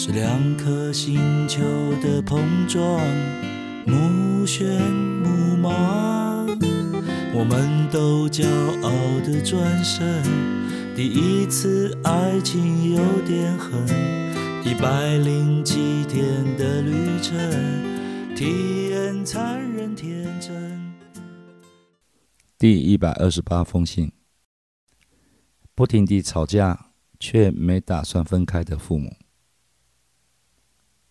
是两颗星球的碰撞，目眩目盲。我们都骄傲的转身，第一次爱情有点狠，一百零七天的旅程，体验残忍天真。第一百二十八封信：不停地吵架却没打算分开的父母。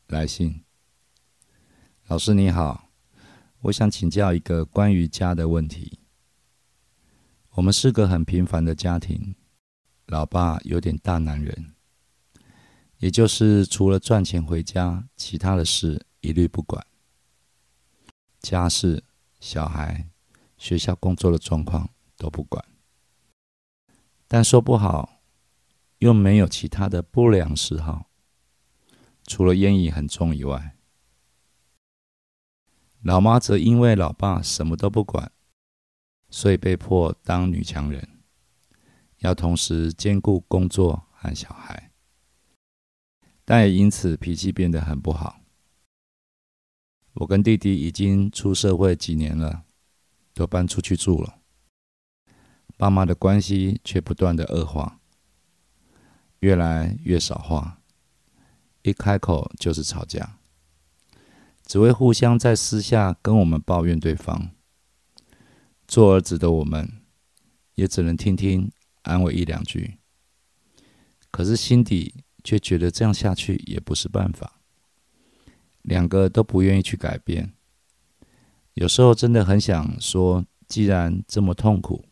来信，老师你好，我想请教一个关于家的问题。我们是个很平凡的家庭，老爸有点大男人，也就是除了赚钱回家，其他的事一律不管，家事、小孩。学校工作的状况都不管，但说不好又没有其他的不良嗜好，除了烟瘾很重以外，老妈则因为老爸什么都不管，所以被迫当女强人，要同时兼顾工作和小孩，但也因此脾气变得很不好。我跟弟弟已经出社会几年了。都搬出去住了，爸妈的关系却不断的恶化，越来越少话，一开口就是吵架，只会互相在私下跟我们抱怨对方。做儿子的我们，也只能听听安慰一两句，可是心底却觉得这样下去也不是办法，两个都不愿意去改变。有时候真的很想说，既然这么痛苦，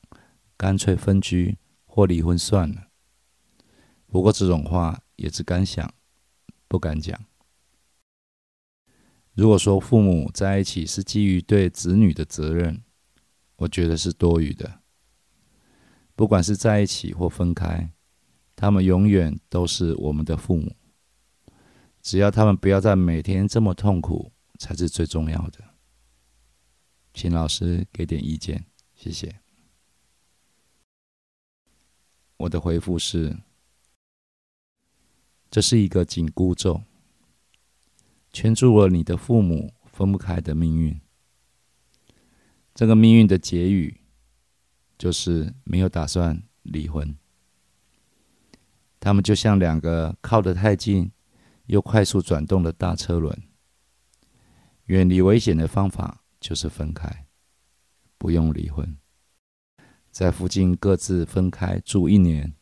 干脆分居或离婚算了。不过这种话也只敢想，不敢讲。如果说父母在一起是基于对子女的责任，我觉得是多余的。不管是在一起或分开，他们永远都是我们的父母。只要他们不要再每天这么痛苦，才是最重要的。请老师给点意见，谢谢。我的回复是：这是一个紧箍咒，圈住了你的父母分不开的命运。这个命运的结语就是没有打算离婚。他们就像两个靠得太近又快速转动的大车轮，远离危险的方法。就是分开，不用离婚，在附近各自分开住一年，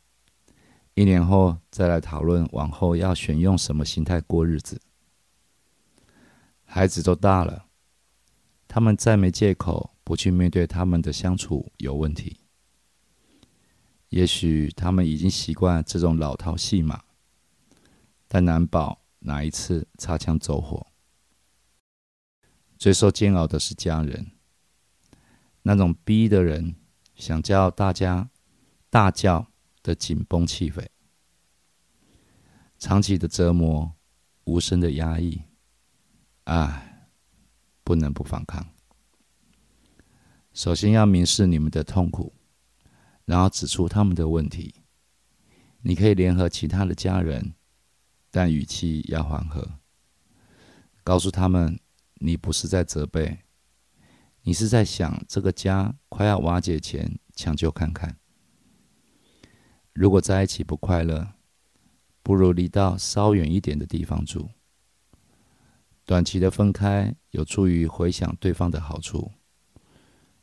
一年后再来讨论往后要选用什么形态过日子。孩子都大了，他们再没借口不去面对他们的相处有问题。也许他们已经习惯这种老套戏码，但难保哪一次擦枪走火。最受煎熬的是家人，那种逼的人想叫大家大叫的紧绷气氛，长期的折磨，无声的压抑，唉，不能不反抗。首先要明示你们的痛苦，然后指出他们的问题。你可以联合其他的家人，但语气要缓和，告诉他们。你不是在责备，你是在想这个家快要瓦解前抢救看看。如果在一起不快乐，不如离到稍远一点的地方住。短期的分开有助于回想对方的好处，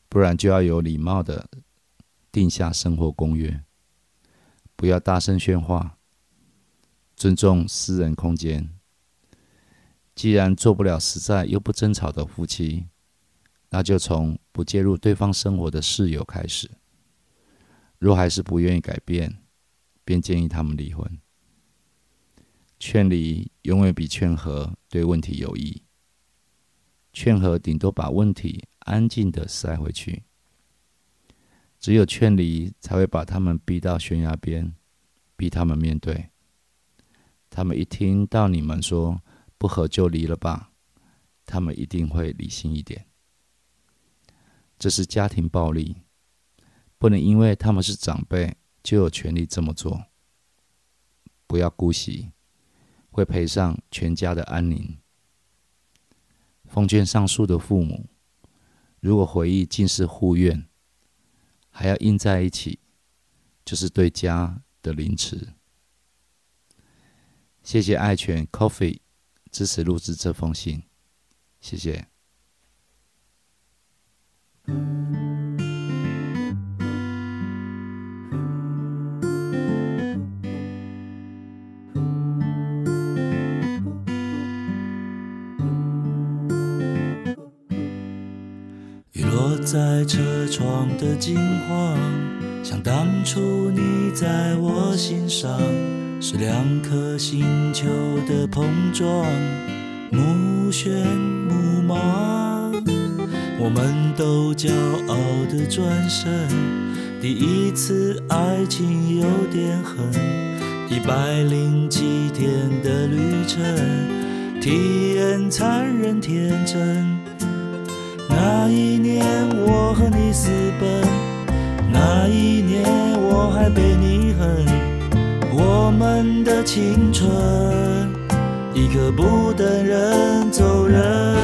不然就要有礼貌的定下生活公约，不要大声喧哗，尊重私人空间。既然做不了实在又不争吵的夫妻，那就从不介入对方生活的室友开始。若还是不愿意改变，便建议他们离婚。劝离永远比劝和对问题有益。劝和顶多把问题安静的塞回去，只有劝离才会把他们逼到悬崖边，逼他们面对。他们一听到你们说不和就离了吧，他们一定会理性一点。这是家庭暴力，不能因为他们是长辈就有权利这么做。不要姑息，会赔上全家的安宁。奉劝上述的父母，如果回忆尽是护怨，还要硬在一起，就是对家的凌迟。谢谢爱犬 Coffee 支持录制这封信，谢谢。在车窗的金黄，像当初你在我心上，是两颗星球的碰撞，目眩目盲。我们都骄傲的转身，第一次爱情有点狠，一百零七天的旅程，体验残忍天真。那一年我和你私奔，那一年我还被你恨，我们的青春一刻不等人走人。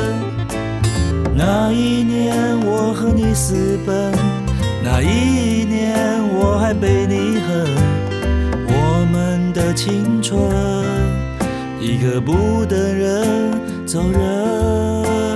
那一年我和你私奔，那一年我还被你恨，我们的青春一刻不等人走人。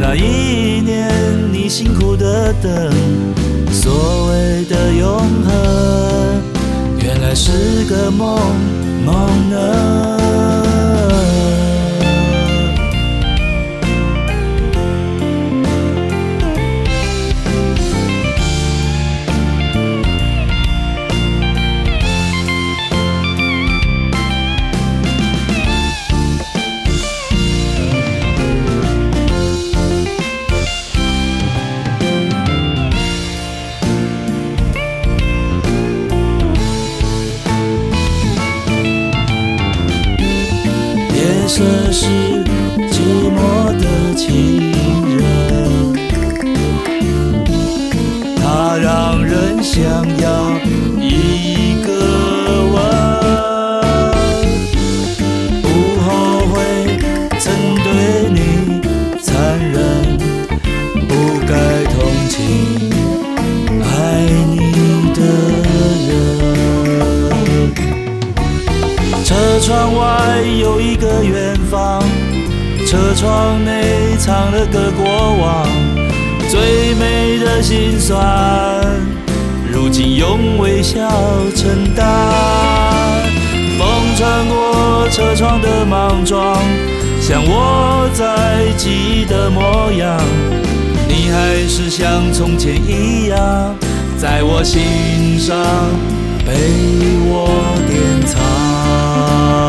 那一年你辛苦的等，所谓的永恒，原来是个梦梦呢。窗外有一个远方，车窗内藏了个过往，最美的心酸，如今用微笑承担。风穿过车窗的莽撞，像我在记忆的模样，你还是像从前一样，在我心上被我典藏。Oh.